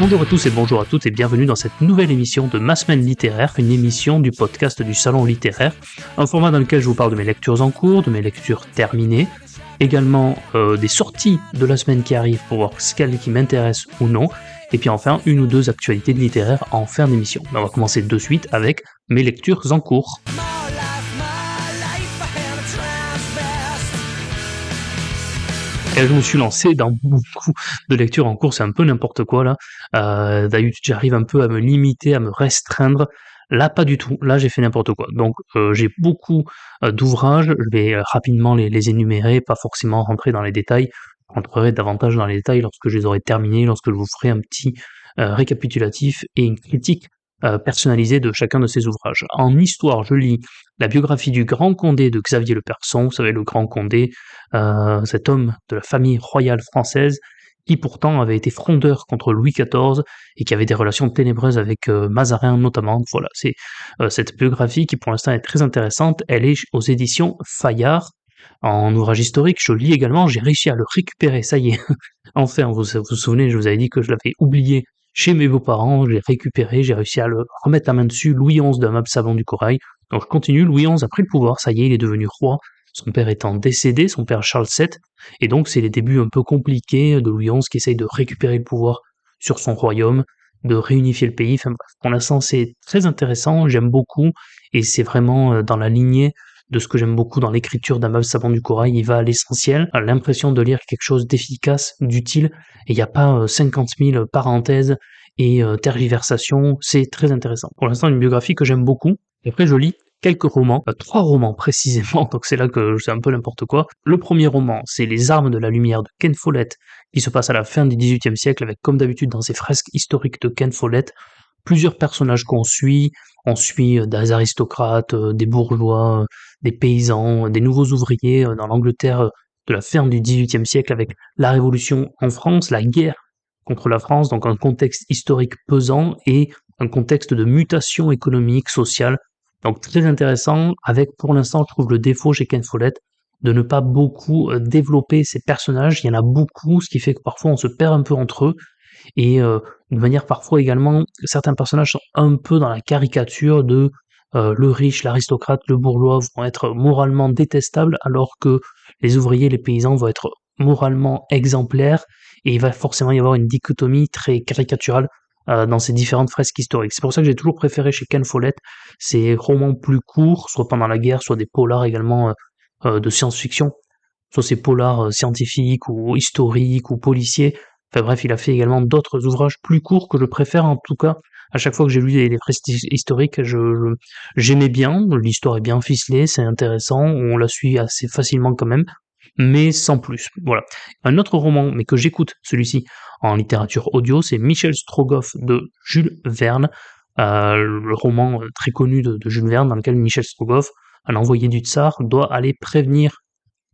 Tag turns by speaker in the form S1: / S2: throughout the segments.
S1: Bonjour à tous et bonjour à toutes et bienvenue dans cette nouvelle émission de Ma Semaine Littéraire, une émission du podcast du Salon Littéraire, un format dans lequel je vous parle de mes lectures en cours, de mes lectures terminées, également euh, des sorties de la semaine qui arrive pour voir ce qu'elles qui m'intéressent ou non, et puis enfin une ou deux actualités littéraires en fin d'émission. On va commencer de suite avec mes lectures en cours. Et je me suis lancé dans beaucoup de lectures en cours, c'est un peu n'importe quoi là. Euh, D'habitude, j'arrive un peu à me limiter, à me restreindre. Là, pas du tout. Là, j'ai fait n'importe quoi. Donc, euh, j'ai beaucoup euh, d'ouvrages. Je vais euh, rapidement les, les énumérer, pas forcément rentrer dans les détails. Je rentrerai davantage dans les détails lorsque je les aurai terminés, lorsque je vous ferai un petit récapitulatif et une critique personnalisée de chacun de ces ouvrages. En histoire, je lis la biographie du Grand Condé de Xavier Le Person. Vous savez, le Grand Condé, cet homme de la famille royale française qui pourtant avait été frondeur contre Louis XIV et qui avait des relations ténébreuses avec euh, Mazarin notamment. Voilà, c'est euh, cette biographie qui pour l'instant est très intéressante. Elle est aux éditions Fayard en ouvrage historique. Je lis également, j'ai réussi à le récupérer, ça y est. enfin, vous vous souvenez, je vous avais dit que je l'avais oublié chez mes beaux-parents, j'ai récupéré, j'ai réussi à le remettre la main dessus, Louis XI d'un meuble du corail. Donc je continue, Louis XI a pris le pouvoir, ça y est, il est devenu roi, son père étant décédé, son père Charles VII, et donc c'est les débuts un peu compliqués de Louis XI qui essaye de récupérer le pouvoir sur son royaume, de réunifier le pays. Enfin pour l'instant c'est très intéressant, j'aime beaucoup, et c'est vraiment euh, dans la lignée de ce que j'aime beaucoup dans l'écriture d'Amable Savant du Corail, il va à l'essentiel, a l'impression de lire quelque chose d'efficace, d'utile, et il n'y a pas euh, 50 000 parenthèses et euh, tergiversations, c'est très intéressant. Pour l'instant, une biographie que j'aime beaucoup. Et après, je lis quelques romans, euh, trois romans précisément, donc c'est là que c'est un peu n'importe quoi. Le premier roman, c'est Les Armes de la Lumière de Ken Follett, qui se passe à la fin du XVIIIe siècle, avec comme d'habitude dans ses fresques historiques de Ken Follett, plusieurs personnages qu'on suit. On suit euh, des aristocrates, euh, des bourgeois, des paysans, des nouveaux ouvriers dans l'Angleterre de la fin du XVIIIe siècle, avec la Révolution en France, la guerre contre la France, donc un contexte historique pesant et un contexte de mutation économique, sociale, donc très intéressant, avec pour l'instant je trouve le défaut chez Ken Follett de ne pas beaucoup euh, développer ses personnages, il y en a beaucoup, ce qui fait que parfois on se perd un peu entre eux, et euh, de manière parfois également, certains personnages sont un peu dans la caricature de euh, le riche, l'aristocrate, le bourgeois vont être moralement détestables, alors que les ouvriers, les paysans vont être moralement exemplaires, et il va forcément y avoir une dichotomie très caricaturale euh, dans ces différentes fresques historiques. C'est pour ça que j'ai toujours préféré chez Ken Follett ces romans plus courts, soit pendant la guerre, soit des polars également euh, euh, de science-fiction, soit ces polars scientifiques ou historiques ou policiers. Enfin bref, il a fait également d'autres ouvrages plus courts que je préfère en tout cas. À chaque fois que j'ai lu des, fresques historiques, je- j'aimais bien. L'histoire est bien ficelée, c'est intéressant, on la suit assez facilement quand même, mais sans plus. Voilà. Un autre roman, mais que j'écoute celui-ci en littérature audio, c'est Michel Strogoff de Jules Verne, euh, le roman euh, très connu de, de Jules Verne dans lequel Michel Strogoff, un envoyé du tsar, doit aller prévenir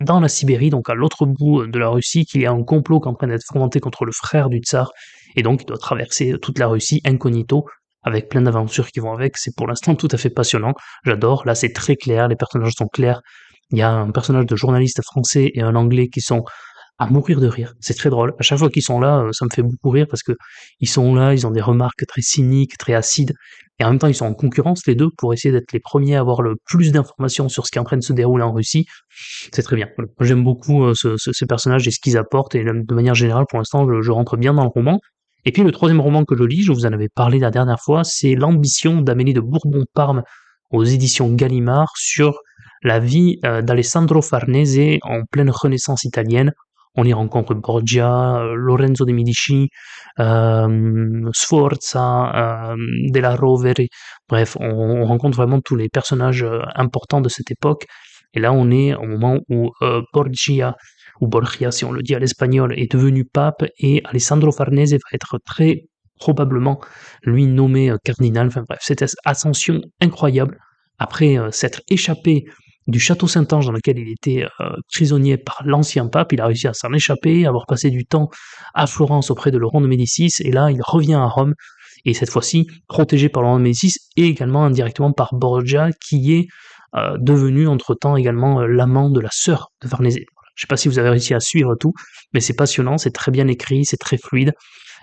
S1: dans la Sibérie, donc à l'autre bout de la Russie, qu'il y a un complot qui est en train d'être fomenté contre le frère du tsar, et donc il doit traverser toute la Russie incognito, avec plein d'aventures qui vont avec. C'est pour l'instant tout à fait passionnant. J'adore. Là, c'est très clair, les personnages sont clairs. Il y a un personnage de journaliste français et un anglais qui sont à mourir de rire. C'est très drôle. À chaque fois qu'ils sont là, euh, ça me fait beaucoup rire parce que ils sont là, ils ont des remarques très cyniques, très acides, et en même temps ils sont en concurrence les deux pour essayer d'être les premiers à avoir le plus d'informations sur ce qui est en train de se dérouler en Russie. C'est très bien. J'aime beaucoup euh, ce- ce- ces personnages et ce qu'ils apportent, et de manière générale, pour l'instant, je, je rentre bien dans le roman. Et puis le troisième roman que je lis, je vous en avais parlé la dernière fois, c'est L'ambition d'Amélie de Bourbon-Parme aux éditions Gallimard sur la vie euh, d'Alessandro Farnese en pleine renaissance italienne. On y rencontre Borgia, euh, Lorenzo de Medici, euh, Sforza, euh, Della Rovere, bref, on, on rencontre vraiment tous les personnages importants de cette époque. Et là, on est au moment où euh, Borgia, ou Borgia si on le dit à l'espagnol, est devenu pape et Alessandro Farnese va être très probablement lui nommé cardinal. Enfin bref, cette ascension incroyable après s'être échappé du château Saint-Ange dans lequel il était euh, prisonnier par l'ancien pape, il a réussi à s'en échapper, avoir passé du temps à Florence auprès de Laurent de Médicis, et là il revient à Rome, et cette fois-ci protégé par Laurent Médicis et également indirectement par Borgia, qui est euh, devenu entre-temps également euh, l'amant de la sœur de Farnese. Je sais pas si vous avez réussi à suivre tout, mais c'est passionnant, c'est très bien écrit, c'est très fluide.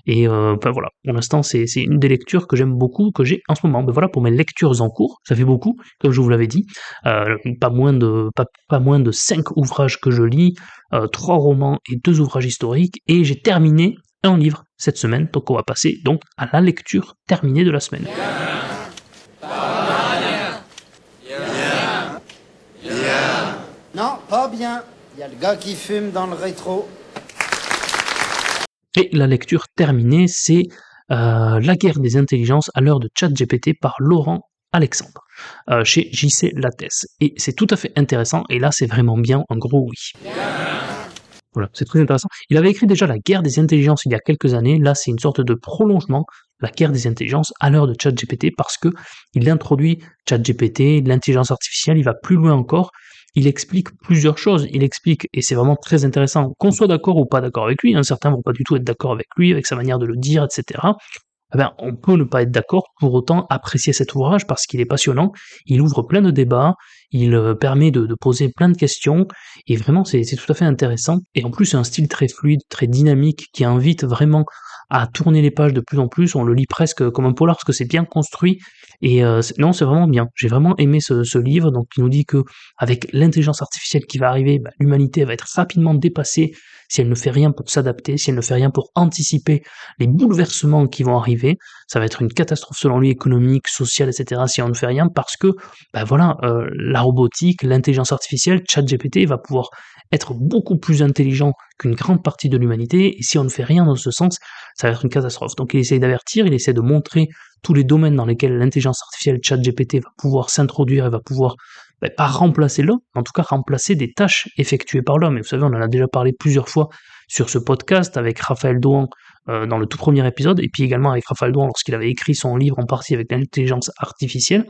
S1: Et euh, ben voilà, pour l'instant, c'est une des lectures que j'aime beaucoup, que j'ai en ce moment. Ben voilà, pour mes lectures en cours, ça fait beaucoup, comme je vous l'avais dit. Euh, pas moins de pas, pas, moins de cinq ouvrages que je lis, euh, trois romans et deux ouvrages historiques, et j'ai terminé un livre cette semaine. Donc on va passer donc à la lecture terminée de la semaine.
S2: Non, pas bien. Il y a le gars qui fume dans le rétro.
S1: Et la lecture terminée, c'est euh, La guerre des intelligences à l'heure de ChatGPT par Laurent Alexandre, euh, chez JC Lattès. Et c'est tout à fait intéressant, et là c'est vraiment bien un gros oui. Voilà, c'est très intéressant. Il avait écrit déjà La guerre des intelligences il y a quelques années, là c'est une sorte de prolongement, La guerre des intelligences à l'heure de ChatGPT, parce que il introduit ChatGPT, l'intelligence artificielle, il va plus loin encore, il explique plusieurs choses. Il explique, et c'est vraiment très intéressant, qu'on soit d'accord ou pas d'accord avec lui, hein, certains vont pas du tout être d'accord avec lui, avec sa manière de le dire, etc. Eh ben, on peut ne pas être d'accord, pour autant apprécier cet ouvrage parce qu'il est passionnant, il ouvre plein de débats, il euh, permet de, de poser plein de questions, et vraiment c'est tout à fait intéressant. Et en plus c'est un style très fluide, très dynamique, qui invite vraiment à tourner les pages de plus en plus, on le lit presque comme un polar parce que c'est bien construit, et euh, non, c'est vraiment bien. J'ai vraiment aimé ce, livre, donc il nous dit que avec l'intelligence artificielle qui va arriver, bah, l'humanité va être rapidement dépassée si elle ne fait rien pour s'adapter, si elle ne fait rien pour anticiper les bouleversements qui vont arriver. Ça va être une catastrophe selon lui économique, sociale, etc. si on ne fait rien parce que, bah voilà, euh, la robotique, l'intelligence artificielle, ChatGPT va pouvoir être beaucoup plus intelligent qu'une grande partie de l'humanité, et si on ne fait rien dans ce sens, ça va être une catastrophe. Donc il essaie d'avertir, il essaie de montrer tous les domaines dans lesquels l'intelligence artificielle ChatGPT va pouvoir s'introduire et va pouvoir, ben, pas remplacer l'homme, en tout cas remplacer des tâches effectuées par l'homme. Et vous savez, on en a déjà parlé plusieurs fois sur ce podcast avec Raphaël Douan euh, dans le tout premier épisode, et puis également avec Raphaël Douan lorsqu'il avait écrit son livre en partie avec l'intelligence artificielle.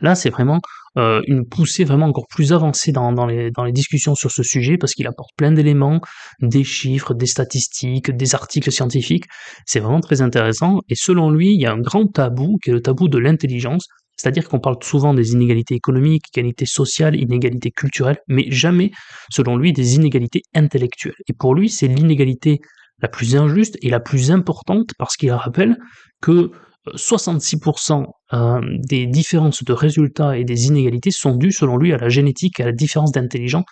S1: Là, c'est vraiment euh, une poussée vraiment encore plus avancée dans, dans les discussions sur ce sujet parce qu'il apporte plein d'éléments, des chiffres, des statistiques, des articles scientifiques. C'est vraiment très intéressant. Et selon lui, il y a un grand tabou qui est le tabou de l'intelligence. C'est-à-dire qu'on parle souvent des inégalités économiques, inégalités sociales, inégalités culturelles, mais jamais, selon lui, des inégalités intellectuelles. Et pour lui, c'est l'inégalité la plus injuste et la plus importante parce qu'il rappelle que 66% euh, des différences de résultats et des inégalités sont dues, selon lui, à la génétique à la différence d'intelligence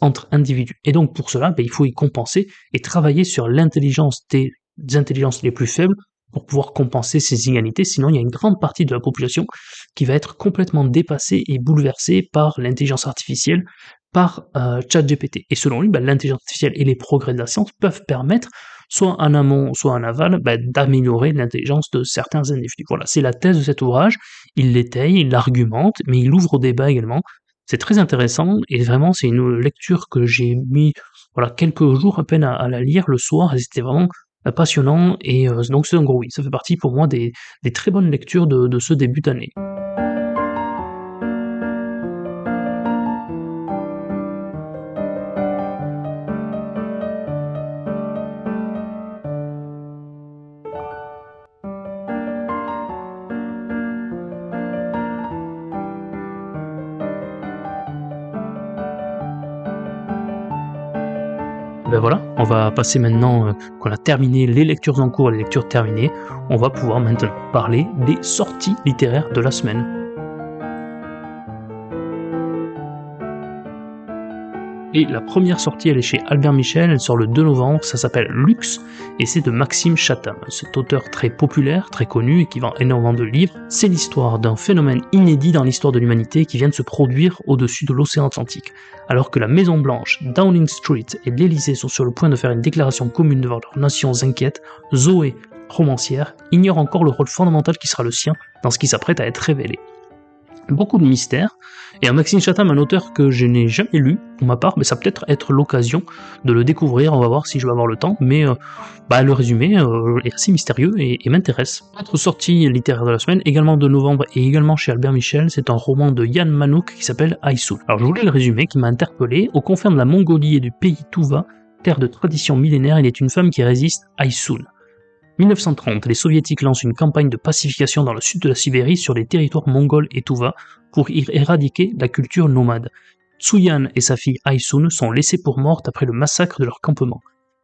S1: entre individus. Et donc pour cela, ben, il faut y compenser et travailler sur l'intelligence des, intelligences les plus faibles pour pouvoir compenser ces inégalités, sinon il y a une grande partie de la population qui va être complètement dépassée et bouleversée par l'intelligence artificielle, par euh, ChatGPT. Et selon lui, ben, l'intelligence artificielle et les progrès de la science peuvent permettre soit en amont, soit en aval, bah, d'améliorer l'intelligence de certains individus. Voilà, c'est la thèse de cet ouvrage, il l'étaye, il l'argumente, mais il ouvre au débat également. C'est très intéressant, et vraiment c'est une lecture que j'ai mis voilà, quelques jours à peine à, la lire le soir, c'était vraiment passionnant, et euh, donc c'est un gros oui, ça fait partie pour moi des, très bonnes lectures de ce début d'année. Ben voilà, on va passer maintenant euh, qu'on a terminé les lectures en cours, les lectures terminées, on va pouvoir maintenant parler des sorties littéraires de la semaine. Et la première sortie, elle est chez Albert Michel, elle sort le 2 novembre, ça s'appelle Lux, et c'est de Maxime Chatham, cet auteur très populaire, très connu, et qui vend énormément de livres. C'est l'histoire d'un phénomène inédit dans l'histoire de l'humanité qui vient de se produire au-dessus de l'océan Atlantique. Alors que la Maison Blanche, Downing Street et l'Elysée sont sur le point de faire une déclaration commune devant leurs nations inquiètes, Zoé, romancière, ignore encore le rôle fondamental qui sera le sien dans ce qui s'apprête à être révélé beaucoup de mystères, et un Maxime Chatham, un auteur que je n'ai jamais lu, pour ma part, mais ça peut-être être, l'occasion de le découvrir, on va voir si je vais avoir le temps, mais euh, bah, le résumé euh, est assez mystérieux et, m'intéresse. Autre sortie littéraire de la semaine, également de novembre et également chez Albert Michel, c'est un roman de Yann Manouk qui s'appelle Aïsoul. Alors je voulais le résumer, qui m'a interpellé, aux confins de la Mongolie et du pays Touva, terre de tradition millénaire, il est une femme qui résiste, Aïsoul. 1930, les soviétiques lancent une campagne de pacification dans le sud de la Sibérie sur les territoires mongols et Tuva pour y éradiquer la culture nomade. Tsuyan et sa fille Aisun sont laissées pour mortes après le massacre de leur campement.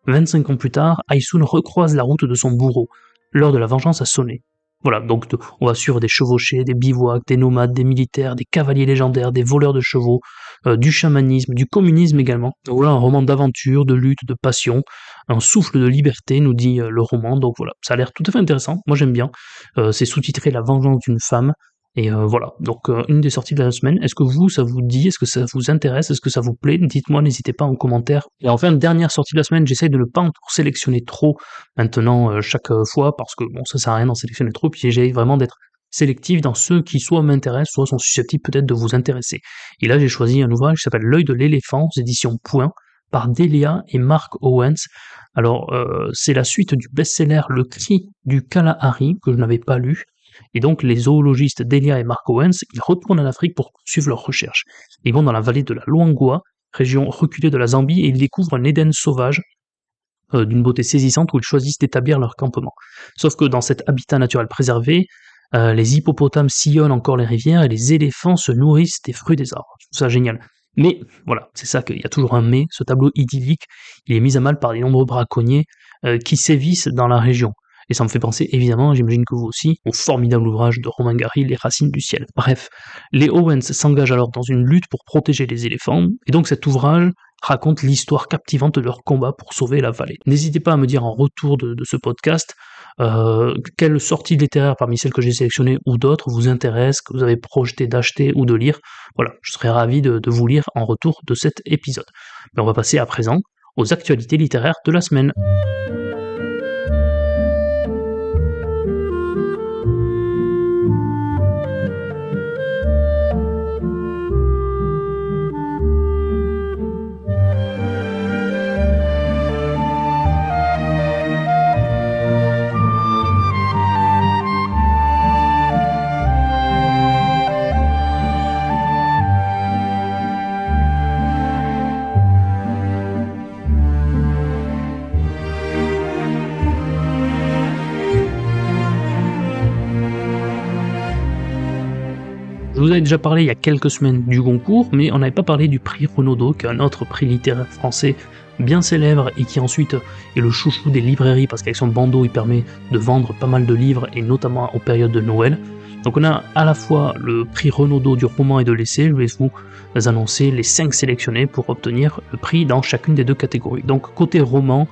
S1: 25 ans plus tard, Aisun recroise la route de son bourreau. L'heure de la vengeance a sonné. Voilà, donc on va suivre des chevauchés, des bivouacs, des nomades, des militaires, des cavaliers légendaires, des voleurs de chevaux, euh, du chamanisme, du communisme également. Donc voilà un roman d'aventure, de lutte, de passion, un souffle de liberté, nous dit euh, le roman. Donc voilà, ça a l'air tout à fait intéressant. Moi j'aime bien. Euh, c'est sous-titré La vengeance d'une femme. Et voilà, donc une des sorties de la semaine. Est-ce que vous, ça vous dit? Est-ce que ça vous intéresse? Est-ce que ça vous plaît? Dites-moi, n'hésitez pas en commentaire. Et enfin, dernière sortie de la semaine, j'essaye de ne pas en sélectionner trop maintenant chaque fois, parce que bon, ça sert à rien d'en sélectionner trop, puis j'essaye vraiment d'être sélectif dans ceux qui soit m'intéressent, soit sont susceptibles peut-être de vous intéresser. Et là, j'ai choisi un ouvrage qui s'appelle L'œil de l'éléphant, aux éditions Point, par Delia et Mark Owens. Alors, c'est la suite du best-seller Le cri du Kalahari, que je n'avais pas lu, et donc les zoologistes Delia et Mark Owens, ils retournent en Afrique pour poursuivre leurs recherches. Ils vont dans la vallée de la Luangwa, région reculée de la Zambie, et ils découvrent un Éden sauvage euh, d'une beauté saisissante où ils choisissent d'établir leur campement. Sauf que dans cet habitat naturel préservé, euh, les hippopotames sillonnent encore les rivières et les éléphants se nourrissent des fruits des arbres. Je trouve ça génial. Mais voilà, c'est ça qu'il y a toujours un mais. Ce tableau idyllique, il est mis à mal par les nombreux braconniers euh, qui sévissent dans la région. Et ça me fait penser évidemment, j'imagine que vous aussi, au formidable ouvrage de Romain Gary, Les Racines du ciel. Bref, les Owens s'engagent alors dans une lutte pour protéger les éléphants, et donc cet ouvrage raconte l'histoire captivante de leur combat pour sauver la vallée. N'hésitez pas à me dire en retour de, ce podcast euh, quelle sortie littéraire parmi celles que j'ai sélectionnées ou d'autres vous intéresse, que vous avez projeté d'acheter ou de lire? Voilà, je serais ravi de, de vous lire en retour de cet épisode. Mais on va passer à présent aux actualités littéraires de la semaine. Vous avais déjà parlé il y a quelques semaines du concours, mais on n'avait pas parlé du prix Renaudot, qui est un autre prix littéraire français bien célèbre et qui ensuite est le chouchou des librairies parce qu'avec son bandeau il permet de vendre pas mal de livres et notamment aux périodes de Noël. Donc on a à la fois le prix Renaudot du roman et de l'essai, je vais vous annoncer les 5 sélectionnés pour obtenir le prix dans chacune des deux catégories. Donc côté roman,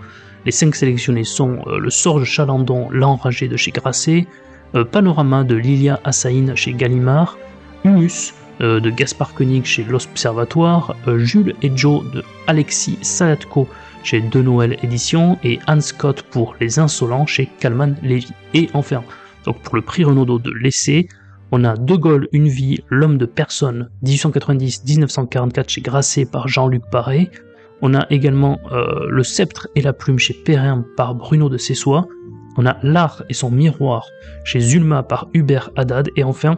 S1: les 5 sélectionnés sont euh, Le Sorge Chalandon, L'Enragé de chez Grasset, euh, Panorama de Lilia Assaïn chez Gallimard, Humus euh, de Gaspard Koenig chez L'Observatoire, euh, Jules et Joe de Alexis Salatko chez De Noël Éditions et Anne Scott pour Les Insolents chez Calman Lévy. Et enfin, donc pour le prix Renaudot de l'essai, on a De Gaulle, Une vie, L'homme de personne, 1890-1944 chez Grasset par Jean-Luc Paré. On a également euh, Le sceptre et la plume chez Perrin par Bruno de Cessois. On a L'art et son miroir chez Zulma par Hubert Haddad. Et enfin,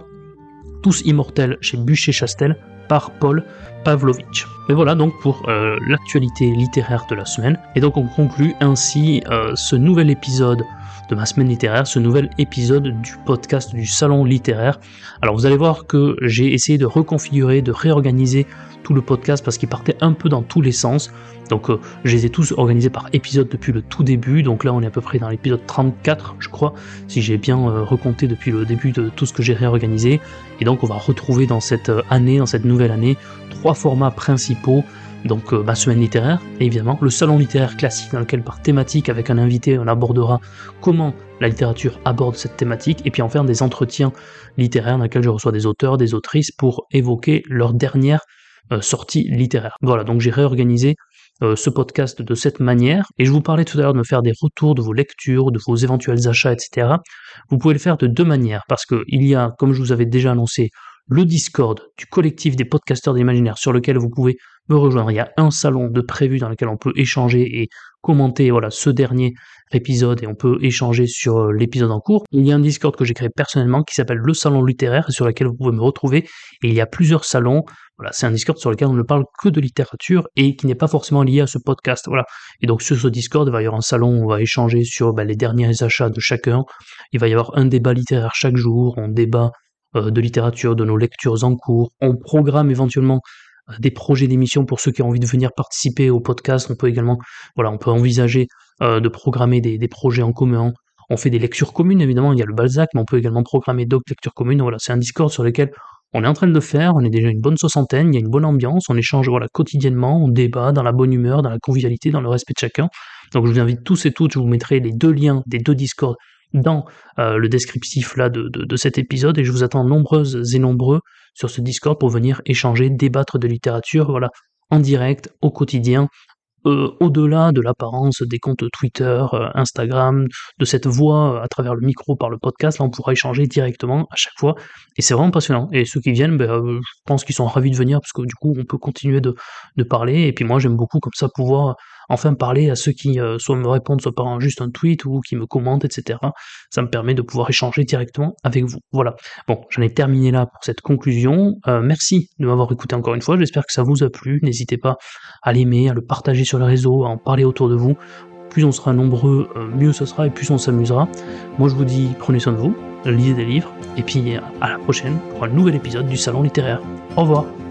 S1: tous immortels chez Bûcher-Chastel par Paul Pavlovitch. Et voilà donc pour euh, l'actualité littéraire de la semaine. Et donc on conclut ainsi euh, ce nouvel épisode de ma semaine littéraire, ce nouvel épisode du podcast du salon littéraire. Alors vous allez voir que j'ai essayé de reconfigurer, de réorganiser tout le podcast parce qu'il partait un peu dans tous les sens. Donc euh, je les ai tous organisés par épisode depuis le tout début. Donc là on est à peu près dans l'épisode 34 je crois, si j'ai bien recompté depuis le début de tout ce que j'ai réorganisé. Et donc on va retrouver dans cette année, dans cette nouvelle année, trois formats principaux donc ma euh, semaine littéraire, évidemment, le salon littéraire classique dans lequel par thématique avec un invité on abordera comment la littérature aborde cette thématique, et puis en faire des entretiens littéraires dans lesquels je reçois des auteurs, des autrices pour évoquer leur dernière euh, sortie littéraire. Voilà, donc j'ai réorganisé euh, ce podcast de cette manière, et je vous parlais tout à l'heure de me faire des retours de vos lectures, de vos éventuels achats, etc. Vous pouvez le faire de deux manières, parce qu'il y a, comme je vous avais déjà annoncé, le Discord du collectif des podcasteurs d'imaginaire sur lequel vous pouvez me rejoindre. Il y a un salon de prévu dans lequel on peut échanger et commenter voilà ce dernier épisode et on peut échanger sur euh, l'épisode en cours. Il y a un Discord que j'ai créé personnellement qui s'appelle le salon littéraire sur lequel vous pouvez me retrouver et il y a plusieurs salons. Voilà, c'est un Discord sur lequel on ne parle que de littérature et qui n'est pas forcément lié à ce podcast. Voilà. Et donc sur ce Discord, il va y avoir un salon où on va échanger sur bah, les derniers achats de chacun. Il va y avoir un débat littéraire chaque jour. On débat de littérature, de nos lectures en cours. On programme éventuellement euh, des projets d'émission pour ceux qui ont envie de venir participer au podcast. On peut également, voilà, on peut envisager euh, de programmer des, projets en commun. On fait des lectures communes, évidemment, il y a le Balzac, mais on peut également programmer d'autres lectures communes. Voilà, c'est un Discord sur lequel on est en train de le faire, on est déjà une bonne soixantaine, il y a une bonne ambiance, on échange voilà, quotidiennement, on débat dans la bonne humeur, dans la convivialité, dans le respect de chacun. Donc je vous invite tous et toutes, je vous mettrai les deux liens des deux Discords dans euh, le descriptif là de, de, cet épisode et je vous attends nombreuses et nombreux sur ce Discord pour venir échanger, débattre de littérature, voilà, en direct, au quotidien, euh, au-delà de l'apparence des comptes Twitter, euh, Instagram, de cette voix à travers le micro par le podcast, là on pourra échanger directement à chaque fois, et c'est vraiment passionnant. Et ceux qui viennent, ben, je pense qu'ils sont ravis de venir, parce que du coup on peut continuer de, de parler, et puis moi j'aime beaucoup comme ça pouvoir enfin parler à ceux qui euh, soit me répondent soit par juste un tweet ou qui me commentent, etc. Ça me permet de pouvoir échanger directement avec vous. Voilà. Bon, j'en ai terminé là pour cette conclusion. Euh, merci de m'avoir écouté encore une fois. J'espère que ça vous a plu. N'hésitez pas à l'aimer, à le partager sur les réseaux, à en parler autour de vous. Plus on sera nombreux, euh, mieux ce sera et plus on s'amusera. Moi je vous dis prenez soin de vous, lisez des livres, et puis à la prochaine pour un nouvel épisode du Salon littéraire. Au revoir